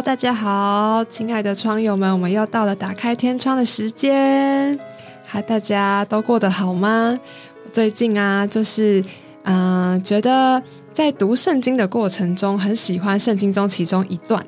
大家好，亲爱的窗友们，我们又到了打开天窗的时间。嗨，大家都过得好吗？最近啊，就是嗯，觉得在读圣经的过程中，很喜欢圣经中其中一段。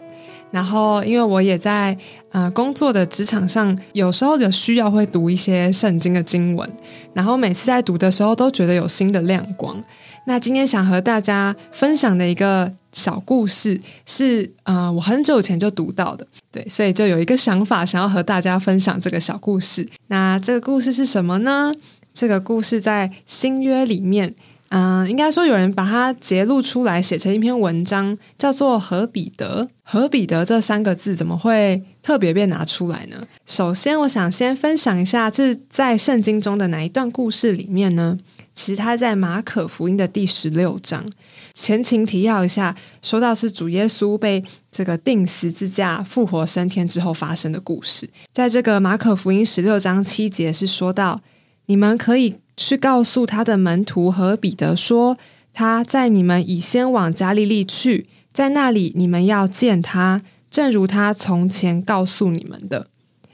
然后，因为我也在呃工作的职场上，有时候有需要会读一些圣经的经文。然后每次在读的时候，都觉得有新的亮光。那今天想和大家分享的一个小故事，是呃我很久以前就读到的，对，所以就有一个想法，想要和大家分享这个小故事。那这个故事是什么呢？这个故事在新约里面，嗯，应该说有人把它揭露出来，写成一篇文章，叫做《何彼得》。何彼得这三个字怎么会特别被拿出来呢？首先，我想先分享一下，这在圣经中的哪一段故事里面呢？其实他在马可福音的第十六章，前情提要一下，说到是主耶稣被这个钉十字架、复活升天之后发生的故事。在这个马可福音十六章七节是说到，你们可以去告诉他的门徒和彼得说，他在你们已先往加利利去，在那里你们要见他，正如他从前告诉你们的。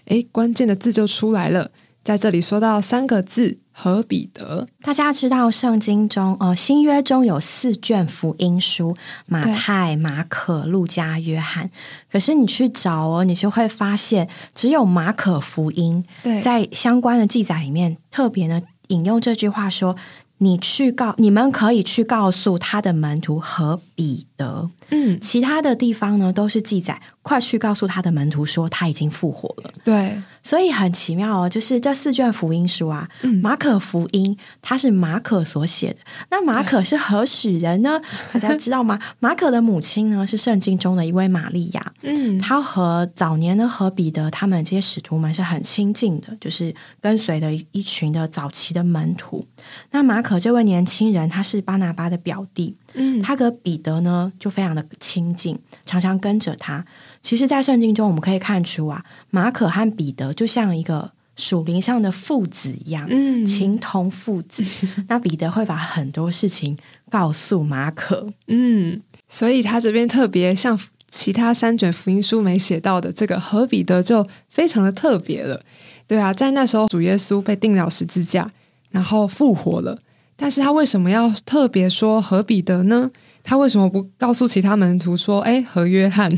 诶，关键的字就出来了，在这里说到三个字。和彼得，大家知道圣经中，呃，新约中有四卷福音书：马太、马可、路加、约翰。可是你去找哦，你就会发现，只有马可福音在相关的记载里面特别呢引用这句话说：“你去告，你们可以去告诉他的门徒和彼得。”嗯，其他的地方呢都是记载，快去告诉他的门徒说他已经复活了。对。所以很奇妙哦，就是这四卷福音书啊，马可福音它是马可所写的。那马可是何许人呢？大家知道吗？马可的母亲呢是圣经中的一位玛利亚。嗯，他和早年呢和彼得他们这些使徒们是很亲近的，就是跟随的一群的早期的门徒。那马可这位年轻人，他是巴拿巴的表弟。嗯，他和彼得呢就非常的亲近，常常跟着他。其实，在圣经中，我们可以看出啊，马可和彼得就像一个属灵上的父子一样，嗯，情同父子。那彼得会把很多事情告诉马可，嗯，所以他这边特别像其他三卷福音书没写到的，这个和彼得就非常的特别了。对啊，在那时候，主耶稣被钉了十字架，然后复活了，但是他为什么要特别说和彼得呢？他为什么不告诉其他门徒说：“哎，和约翰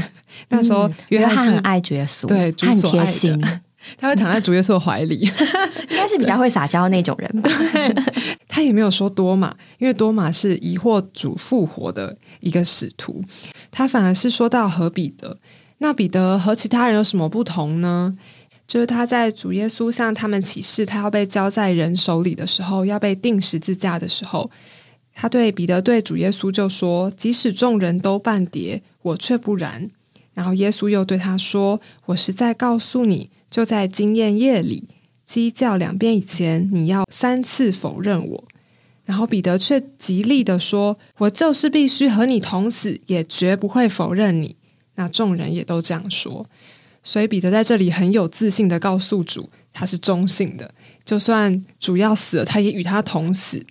那时候约翰很爱主耶稣，对，很贴心，他会躺在主耶稣的怀里，应该是比较会撒娇那种人吧。他也没有说多马，因为多马是疑惑主复活的一个使徒，他反而是说到和彼得。那彼得和其他人有什么不同呢？就是他在主耶稣向他们启示，他要被交在人手里的时候，要被钉十字架的时候。他对彼得对主耶稣就说：“即使众人都半跌，我却不然。”然后耶稣又对他说：“我实在告诉你，就在今夜夜里，鸡叫两遍以前，你要三次否认我。”然后彼得却极力的说：“我就是必须和你同死，也绝不会否认你。”那众人也都这样说，所以彼得在这里很有自信的告诉主，他是中性的，就算主要死了，他也与他同死。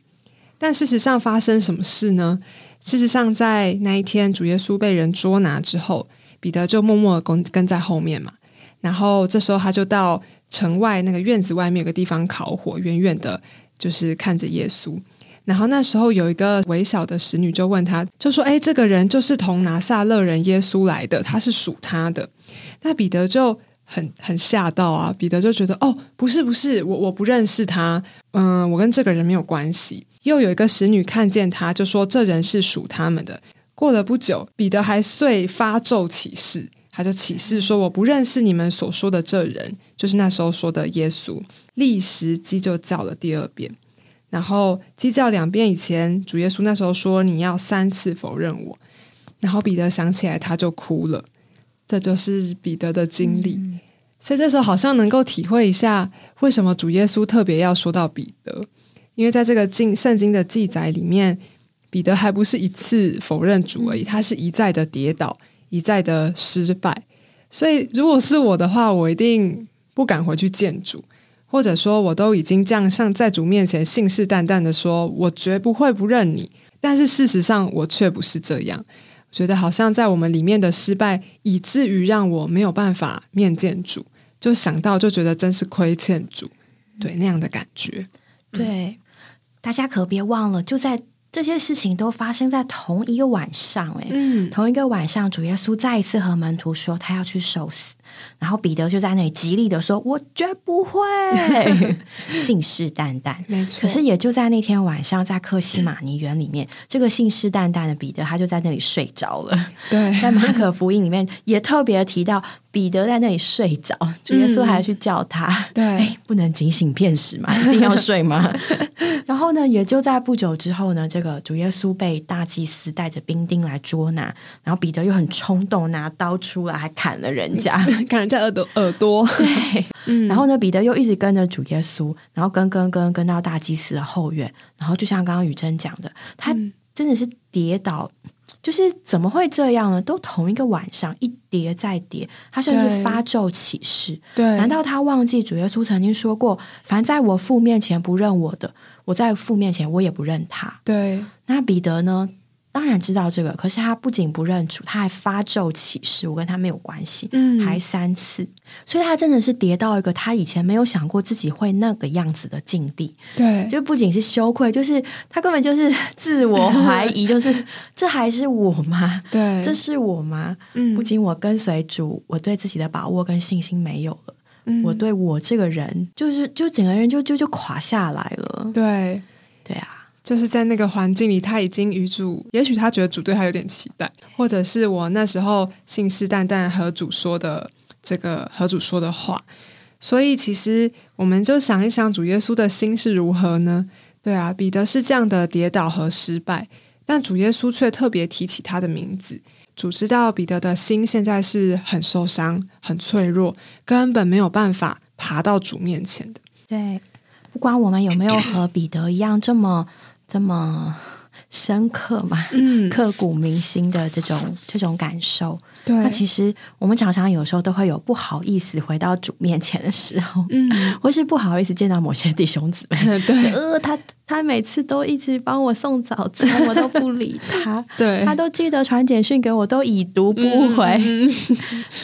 但事实上发生什么事呢？事实上，在那一天主耶稣被人捉拿之后，彼得就默默的跟跟在后面嘛。然后这时候他就到城外那个院子外面有个地方烤火，远远的就是看着耶稣。然后那时候有一个微小的使女就问他，就说：“哎，这个人就是同拿撒勒人耶稣来的，他是属他的。”那彼得就很很吓到啊！彼得就觉得：“哦，不是不是，我我不认识他，嗯，我跟这个人没有关系。”又有一个使女看见他，就说这人是属他们的。过了不久，彼得还遂发咒起誓，他就起誓说：“我不认识你们所说的这人，就是那时候说的耶稣。”立时鸡就叫了第二遍，然后鸡叫两遍以前，主耶稣那时候说：“你要三次否认我。”然后彼得想起来，他就哭了。这就是彼得的经历，所以这时候好像能够体会一下，为什么主耶稣特别要说到彼得。因为在这个经圣经的记载里面，彼得还不是一次否认主而已，他是一再的跌倒，一再的失败。所以，如果是我的话，我一定不敢回去见主，或者说，我都已经这样向在主面前信誓旦旦的说，我绝不会不认你。但是事实上，我却不是这样。觉得好像在我们里面的失败，以至于让我没有办法面见主，就想到就觉得真是亏欠主，对那样的感觉。对，大家可别忘了，就在。这些事情都发生在同一个晚上，哎，嗯，同一个晚上，主耶稣再一次和门徒说他要去受死，然后彼得就在那里极力的说：“我绝不会，信誓旦旦。”没错。可是也就在那天晚上，在克西马尼园里面，这个信誓旦旦的彼得他就在那里睡着了。对，在马可福音里面也特别提到。彼得在那里睡着，主耶稣还要去叫他。对，不能警醒骗食嘛，一定要睡吗？然后呢，也就在不久之后呢，这个主耶稣被大祭司带着兵丁来捉拿，然后彼得又很冲动，拿刀出来还砍了人家，砍人在耳朵耳朵。对，嗯。然后呢，彼得又一直跟着主耶稣，然后跟跟跟跟到大祭司的后院，然后就像刚刚雨珍讲的，他真的是跌倒。就是怎么会这样呢？都同一个晚上，一叠再叠，他甚至发咒起誓。对，难道他忘记主耶稣曾经说过：“凡在我父面前不认我的，我在父面前我也不认他。”对，那彼得呢？当然知道这个，可是他不仅不认主，他还发咒起誓，我跟他没有关系，嗯，还三次，所以他真的是跌到一个他以前没有想过自己会那个样子的境地，对，就不仅是羞愧，就是他根本就是 自我怀疑，就是这还是我吗？对，这是我吗？嗯，不仅我跟随主，我对自己的把握跟信心没有了，嗯。我对我这个人，就是就整个人就就就垮下来了，对，对啊。就是在那个环境里，他已经与主，也许他觉得主对他有点期待，或者是我那时候信誓旦旦和主说的这个和主说的话，所以其实我们就想一想，主耶稣的心是如何呢？对啊，彼得是这样的跌倒和失败，但主耶稣却特别提起他的名字。主知道彼得的心现在是很受伤、很脆弱，根本没有办法爬到主面前的。对，不管我们有没有和彼得一样这么。这么深刻嘛？嗯，刻骨铭心的这种这种感受。对，那其实我们常常有时候都会有不好意思回到主面前的时候，嗯，或是不好意思见到某些弟兄姊妹。对，呃，他他每次都一直帮我送早餐，我都不理他。对，他都记得传简讯给我，都已读不回。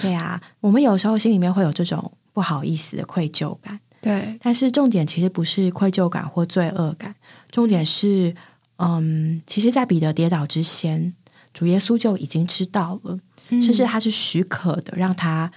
对啊，我们有时候心里面会有这种不好意思的愧疚感。对，但是重点其实不是愧疚感或罪恶感。重点是，嗯，其实，在彼得跌倒之前，主耶稣就已经知道了，甚至他是许可的，让他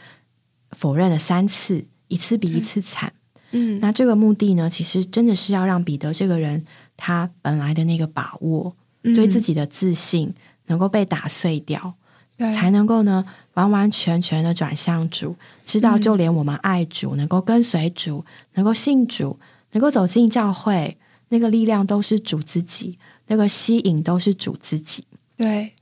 否认了三次，一次比一次惨。嗯，那这个目的呢，其实真的是要让彼得这个人，他本来的那个把握，对自己的自信能够被打碎掉，才能够呢，完完全全的转向主，知道就连我们爱主，能够跟随主，能够信主，能够走进教会。那个力量都是主自己，那个吸引都是主自己。对。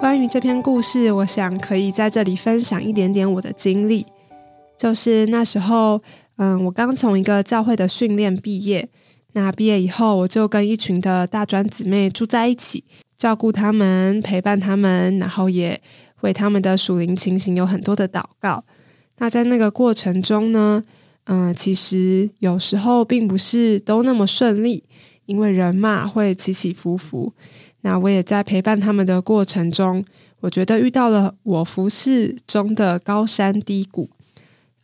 关于这篇故事，我想可以在这里分享一点点我的经历。就是那时候，嗯，我刚从一个教会的训练毕业。那毕业以后，我就跟一群的大专姊妹住在一起，照顾他们，陪伴他们，然后也为他们的属灵情形有很多的祷告。那在那个过程中呢，嗯，其实有时候并不是都那么顺利，因为人嘛会起起伏伏。那我也在陪伴他们的过程中，我觉得遇到了我服饰中的高山低谷。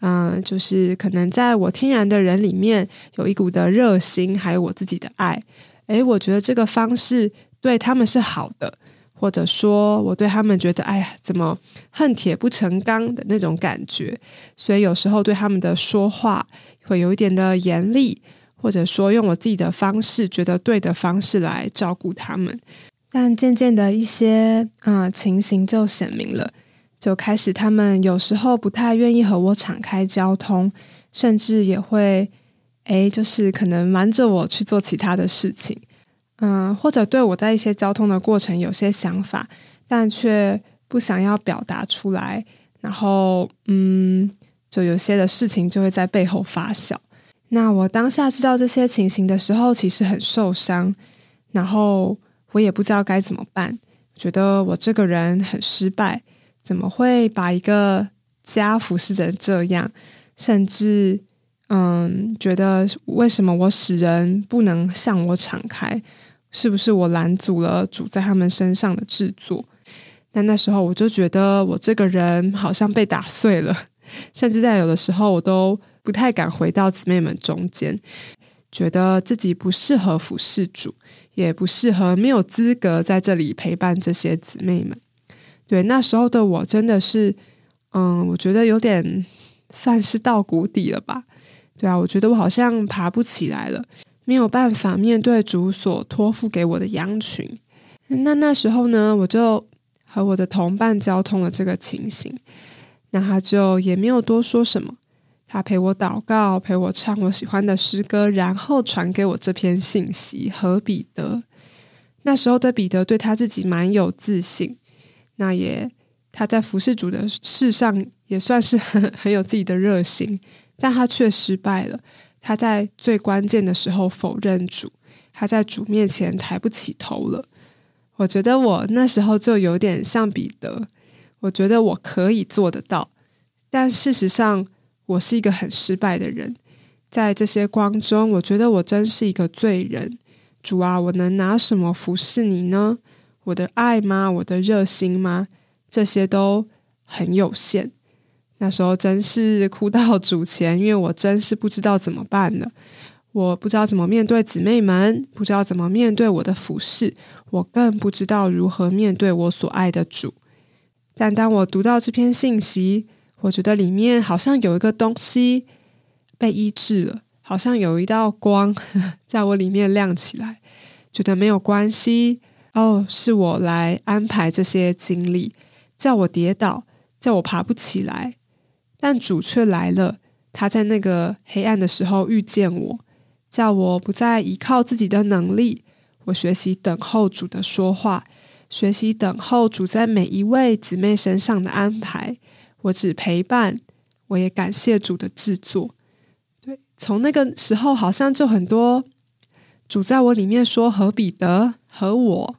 嗯，就是可能在我天然的人里面有一股的热心，还有我自己的爱。诶，我觉得这个方式对他们是好的，或者说我对他们觉得，哎呀，怎么恨铁不成钢的那种感觉。所以有时候对他们的说话会有一点的严厉，或者说用我自己的方式觉得对的方式来照顾他们。但渐渐的一些啊情形就显明了。就开始，他们有时候不太愿意和我敞开交通，甚至也会，哎，就是可能瞒着我去做其他的事情，嗯，或者对我在一些交通的过程有些想法，但却不想要表达出来，然后，嗯，就有些的事情就会在背后发酵。那我当下知道这些情形的时候，其实很受伤，然后我也不知道该怎么办，觉得我这个人很失败。怎么会把一个家服侍成这样？甚至，嗯，觉得为什么我使人不能向我敞开？是不是我拦阻了主在他们身上的制作？但那时候我就觉得我这个人好像被打碎了，甚至在有的时候我都不太敢回到姊妹们中间，觉得自己不适合服侍主，也不适合，没有资格在这里陪伴这些姊妹们。对，那时候的我真的是，嗯，我觉得有点算是到谷底了吧？对啊，我觉得我好像爬不起来了，没有办法面对主所托付给我的羊群。那那时候呢，我就。和我的同伴交通了这个情形，那他就也没有多说什么。他陪我祷告，陪我唱我喜欢的诗歌，然后传给我这篇信息。和彼得那时候的彼得对他自己蛮有自信，那也他在服侍主的事上也算是很很有自己的热心，但他却失败了。他在最关键的时候否认主，他在主面前抬不起头了。我觉得我那时候就有点像彼得，我觉得我可以做得到，但事实上我是一个很失败的人。在这些光中，我觉得我真是一个罪人。主啊，我能拿什么服侍你呢？我的爱吗？我的热心吗？这些都很有限。那时候真是哭到主前，因为我真是不知道怎么办了。我不知道怎么面对姊妹们，不知道怎么面对我的服饰，我更不知道如何面对我所爱的主。但当我读到这篇信息，我觉得里面好像有一个东西被医治了，好像有一道光 在我里面亮起来。觉得没有关系哦，是我来安排这些经历，叫我跌倒，叫我爬不起来，但主却来了。他在那个黑暗的时候遇见我。叫我不再依靠自己的能力，我学习等候主的说话，学习等候主在每一位姊妹身上的安排。我只陪伴，我也感谢主的制作。对，从那个时候，好像就很多主在我里面说和彼得和我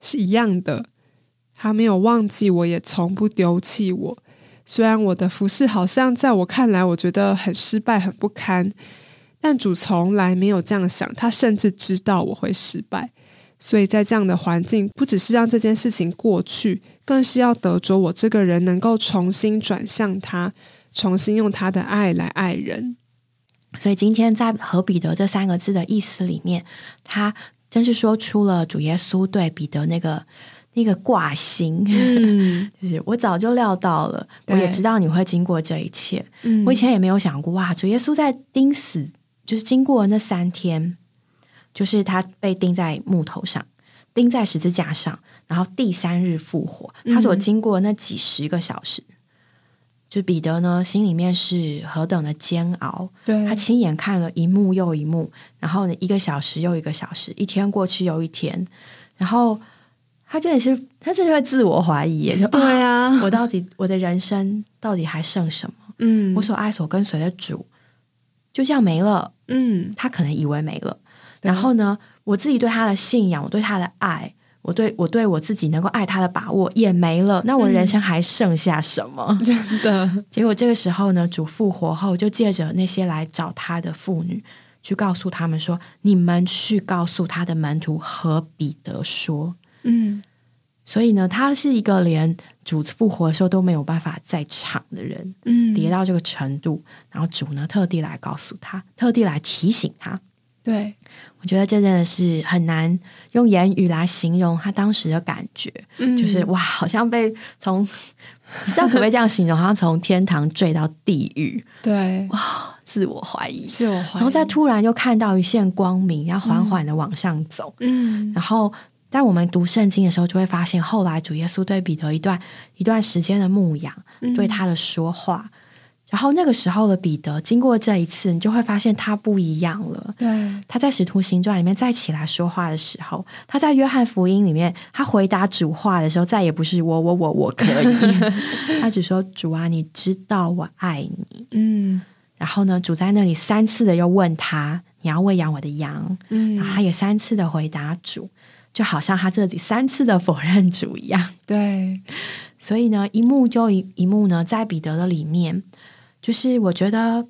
是一样的，他没有忘记我，也从不丢弃我。虽然我的服饰好像在我看来，我觉得很失败，很不堪。但主从来没有这样想，他甚至知道我会失败，所以在这样的环境，不只是让这件事情过去，更是要得着我这个人能够重新转向他，重新用他的爱来爱人。所以今天在和彼得这三个字的意思里面，他真是说出了主耶稣对彼得那个那个挂心，就是我早就料到了，我也知道你会经过这一切。我以前也没有想过，哇，主耶稣在钉死。就是经过那三天，就是他被钉在木头上，钉在十字架上，然后第三日复活。他所经过那几十个小时，就彼得呢，心里面是何等的煎熬。对他亲眼看了一幕又一幕，然后呢，一个小时又一个小时，一天过去又一天，然后他真的是，他真的会自我怀疑，就对啊，我到底我的人生到底还剩什么？嗯，我所爱所跟随的主。就这样没了，嗯，他可能以为没了。然后呢，我自己对他的信仰，我对他的爱，我对我对我自己能够爱他的把握也没了。那我人生还剩下什么？真的？结果这个时候呢，主复活后，就借着那些来找他的妇女，去告诉他们说：“你们去告诉他的门徒和彼得说，嗯。”所以呢，他是一个连主复活的时候都没有办法在场的人，嗯，跌到这个程度，然后主呢特地来告诉他，特地来提醒他。对。我觉得这真的是很难用言语来形容他当时的感觉，就是哇，好像被从不知道可不可以这样形容，好像从天堂坠到地狱。对，哇，自我怀疑，自我怀疑，然后再突然又看到一线光明，然后缓缓的往上走，嗯，然后。在我们读圣经的时候，就会发现后来主耶稣对彼得一段一段时间的牧养，对他的说话。然后那个时候的彼得，经过这一次，你就会发现他不一样了。对，他在使徒行传里面再起来说话的时候，他在约翰福音里面，他回答主话的时候，再也不是我我我我可以，他只说主啊，你知道我爱你。嗯，然后呢，主在那里三次的又问他，你要喂养我的羊。嗯，然后他也三次的回答主。就好像他这里三次的否认主一样。对，所以呢，一幕就一一幕呢，在彼得的里面，就是我觉得，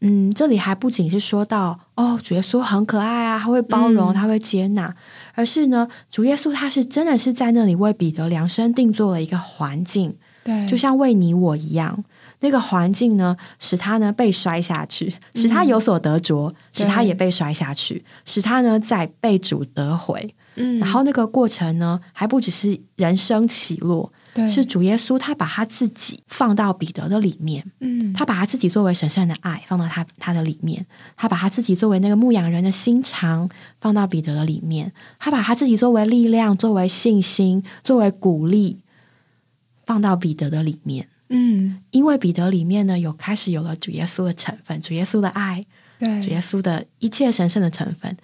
嗯，这里还不仅是说到哦，主耶稣很可爱啊，他会包容，他会接纳，而是呢，主耶稣他是真的是在那里为彼得量身定做了一个环境，对，就像为你我一样。那个环境呢，使他呢被摔下去，使他有所得着，使他也被摔下去，使他呢在被主得回。嗯，然后那个过程呢，还不只是人生起落，是主耶稣他把他自己放到彼得的里面，嗯，他把他自己作为神圣的爱放到他他的里面，他把他自己作为那个牧羊人的心肠放到彼得的里面，他把他自己作为力量、作为信心、作为鼓励放到彼得的里面。嗯，因为彼得里面呢有开始有了主耶稣的成分，主耶稣的爱，对。主耶稣的一切神圣的成分，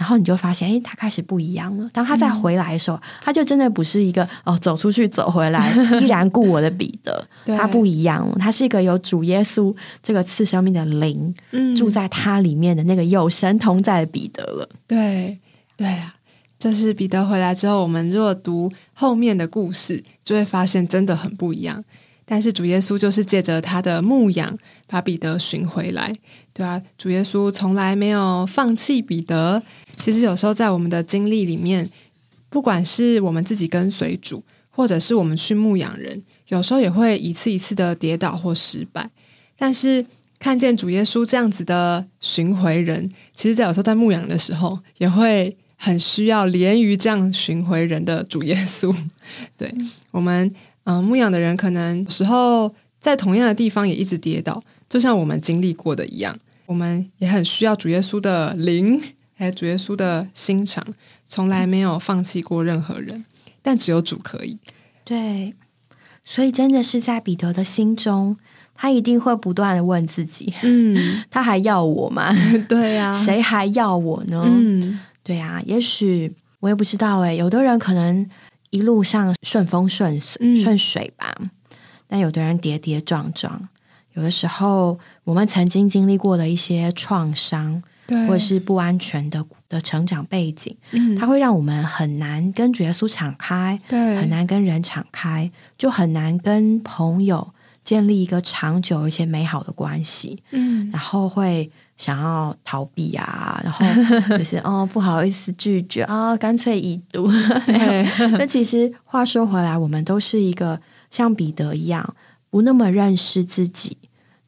然后你就发现，哎，他开始不一样了。当他再回来的时候，他就真的不是一个哦走出去走回来依然顾我的彼得，他不一样了，他是一个有主耶稣这个次生命的灵住在他里面的那个有神同在的彼得了。对对啊，就是彼得回来之后，我们如果读后面的故事，就会发现真的很不一样。但是主耶稣就是借着他的牧养，把彼得寻回来，对啊，主耶稣从来没有放弃彼得。其实有时候在我们的经历里面，不管是我们自己跟随主，或者是我们去牧养人，有时候也会一次一次的跌倒或失败。但是看见主耶稣这样子的寻回人，其实，在有时候在牧养的时候，也会很需要连于这样寻回人的主耶稣。对我们。嗯，牧养的人可能有时候在同样的地方也一直跌倒，就像我们经历过的一样。我们也很需要主耶稣的灵，还有主耶稣的心肠，从来没有放弃过任何人，但只有主可以。对，所以真的是在彼得的心中，他一定会不断的问自己：嗯，他还要我吗？对呀，谁还要我呢？嗯，对呀，也许我也不知道哎，有的人可能。一路上顺风顺水顺水吧，但有的人跌跌撞撞，有的时候我们曾经经历过的一些创伤，或者是不安全的的成长背景，嗯，它会让我们很难跟主耶稣敞开，对，很难跟人敞开，就很难跟朋友建立一个长久而且美好的关系，嗯，然后会。想要逃避啊，然后就是哦，不好意思拒绝啊，干脆已读。那其实话说回来，我们都是一个像彼得一样不那么认识自己，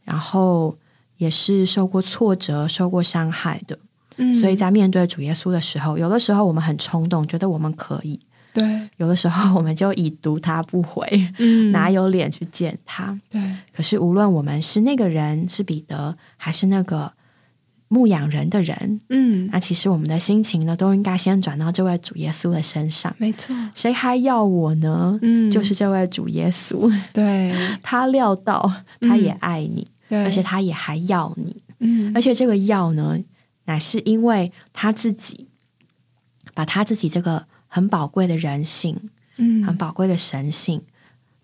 然后也是受过挫折、受过伤害的。嗯，所以在面对主耶稣的时候，有的时候我们很冲动，觉得我们可以；对，有的时候我们就已读他不回，嗯，哪有脸去见他？对。可是无论我们是那个人是彼得，还是那个。牧养人的人，嗯，那其实我们的心情呢，都应该先转到这位主耶稣的身上。没错，谁还要我呢？嗯，就是这位主耶稣。对，他料到，他也爱你，而且他也还要你。嗯，而且这个要呢，乃是因为他自己把他自己这个很宝贵的人性，嗯，很宝贵的神性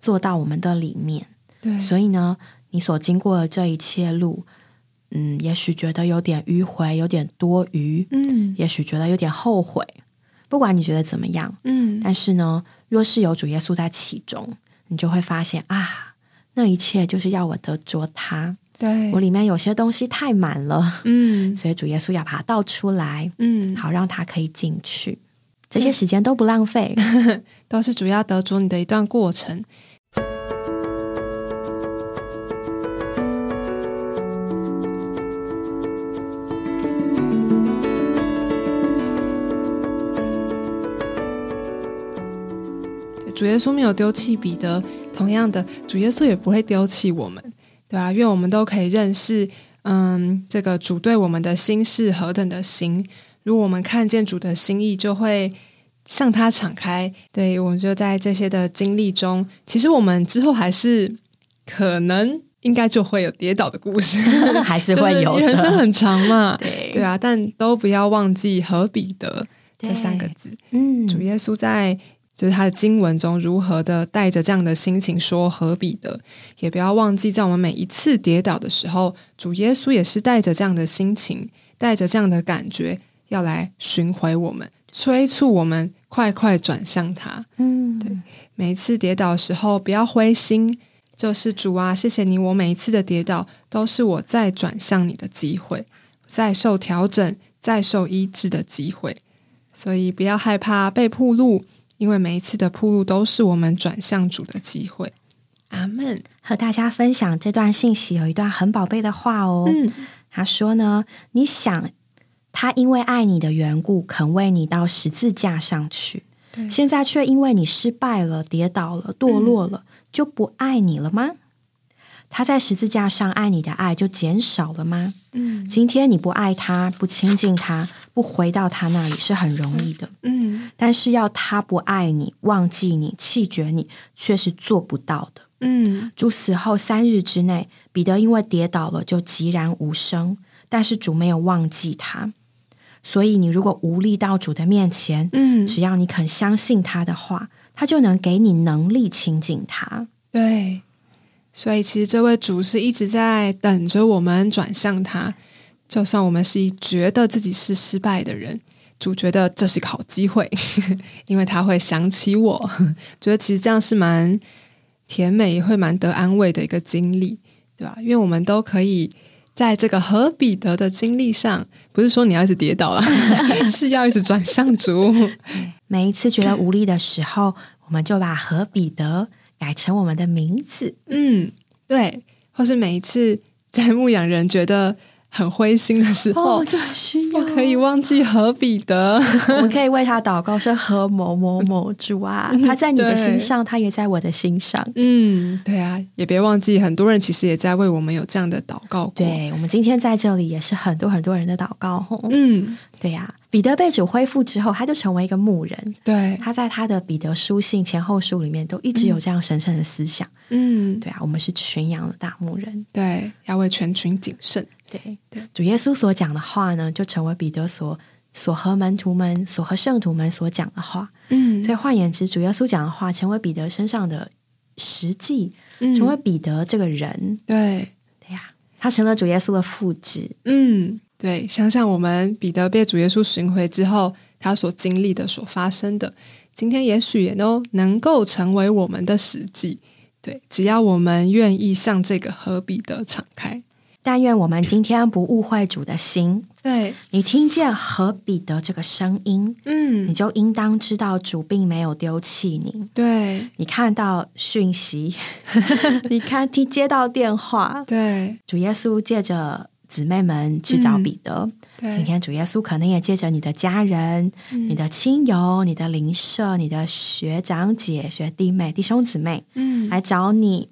做到我们的里面。对，所以呢，你所经过的这一切路。嗯，也许觉得有点迂回，有点多余。嗯，也许觉得有点后悔。不管你觉得怎么样，嗯，但是呢，若是有主耶稣在其中，你就会发现啊，那一切就是要我得着他。对我里面有些东西太满了，嗯，所以主耶稣要把它倒出来，嗯，好让他可以进去。这些时间都不浪费，都是主要得着你的一段过程。主耶稣没有丢弃彼得，同样的，主耶稣也不会丢弃我们，对吧？愿我们都可以认识，嗯，这个主对我们的心是何等的心。如果我们看见主的心意，就会向他敞开。对我们就在这些的经历中，其实我们之后还是可能应该就会有跌倒的故事，还是会有。人生很长嘛，对对啊，但都不要忘记和彼得这三个字。嗯，主耶稣在。就是他的经文中如何的带着这样的心情说何必的，也不要忘记，在我们每一次跌倒的时候，主耶稣也是带着这样的心情，带着这样的感觉，要来寻回我们，催促我们快快转向他。嗯，对每一次跌倒的时候，不要灰心，就是主啊，谢谢你，我每一次的跌倒都是我再转向你的机会，再受调整、再受医治的机会。所以不要害怕被铺路，因为每一次的铺路都是我们转向主的机会。阿门。和大家分享这段信息有一段很宝贝的话哦。嗯，他说呢，你想他因为爱你的缘故，肯为你到十字架上去，现在却因为你失败了、跌倒了、堕落了，就不爱你了吗？他在十字架上爱你的爱就减少了吗？嗯今天你不爱他、不亲近他、不回到他那里是很容易的，嗯但是要他不爱你、忘记你、弃绝你，却是做不到的。嗯主死后三日之内，彼得因为跌倒了就寂然无声，但是主没有忘记他。所以，你如果无力到主的面前，嗯，只要你肯相信他的话，他就能给你能力亲近他。对。所以，其实这位主是一直在等着我们转向他。就算我们是一觉得自己是失败的人，主觉得这是个好机会，因为他会想起我。觉得其实这样是蛮甜美，也会蛮得安慰的一个经历，对吧？因为我们都可以在这个和彼得的经历上，不是说你要一直跌倒了，是要一直转向主。每一次觉得无力的时候，我们就把和彼得改成我们的名字。嗯，对，或是每一次在牧羊人觉得很灰心的时候，哦，就很需要不可以忘记何彼得。我们可以为他祷告，说何某某某主啊，他在你的心上，他也在我的心上。嗯，对啊，也别忘记，很多人其实也在为我们有这样的祷告过。，对，我们今天在这里也是很多很多人的祷告。嗯，对呀、彼得被主恢复之后，他就成为一个牧人。对，他在他的彼得书信前后书里面都一直有这样神圣的思想。嗯，对啊，我们是群羊的大牧人。对，要为全群谨慎。对对，主耶稣所讲的话呢，就成为彼得所所和门徒们、所和圣徒们所讲的话。嗯所以换言之，主耶稣讲的话成为彼得身上的实际，以成为彼得这个人。对，对呀、他成了主耶稣的复制。嗯，对，想想我们彼得被主耶稣寻回之后，他所经历的、所发生的，今天也许也都能够成为我们的实际。对，只要我们愿意向这个和彼得敞开。但愿我们今天不误会主的心。对，你听见和彼得这个声音，嗯。你嗯，就应当知道主并没有丢弃你。对，你看到讯息，你看听接到电话，对，主耶稣借着姊妹们去找彼得。对，今天主耶稣可能也借着你的家人、你的亲友、你的邻舍、你的学长姐、学弟妹、弟兄姊妹嗯，来找你。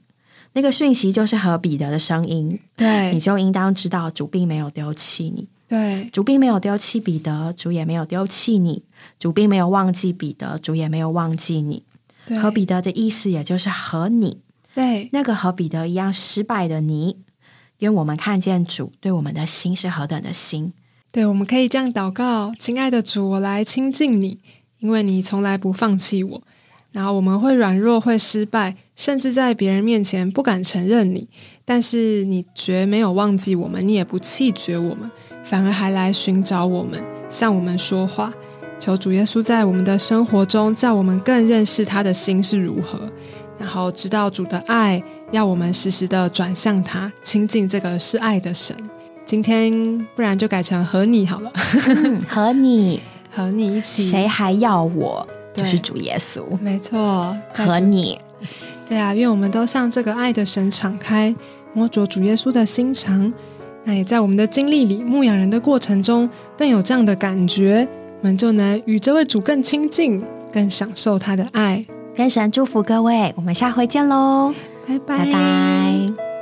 那个讯息就是和彼得的声音，对你，就应当知道主并没有丢弃你。对，主并没有丢弃彼得，主也没有丢弃你；主并没有忘记彼得，主也没有忘记你。对，和彼得的意思，也就是和你对，那个和彼得一样失败的你，因为我们看见主对我们的心是何等的心。对，我们可以这样祷告：亲爱的主，我来亲近你，因为你从来不放弃我。然后我们会软弱，会失败，甚至在别人面前不敢承认你，但是你绝没有忘记我们，你也不弃绝我们，反而还来寻找我们，向我们说话。求主耶稣在我们的生活中，叫我们更认识他的心是如何，然后知道主的爱，要我们时时的转向他，亲近这个是爱的神。今天不然就改成和你好了，嗯 和你，和你一起。谁还要我？对就是主耶稣没错，和你。对啊，愿我们都向这个爱的神敞开，摸着主耶稣的心肠。那也在我们的经历里，牧羊人的过程中，更有这样的感觉，我们就能与这位主更亲近，更享受他的爱。愿神祝福各位，我们下回见喽，拜拜拜拜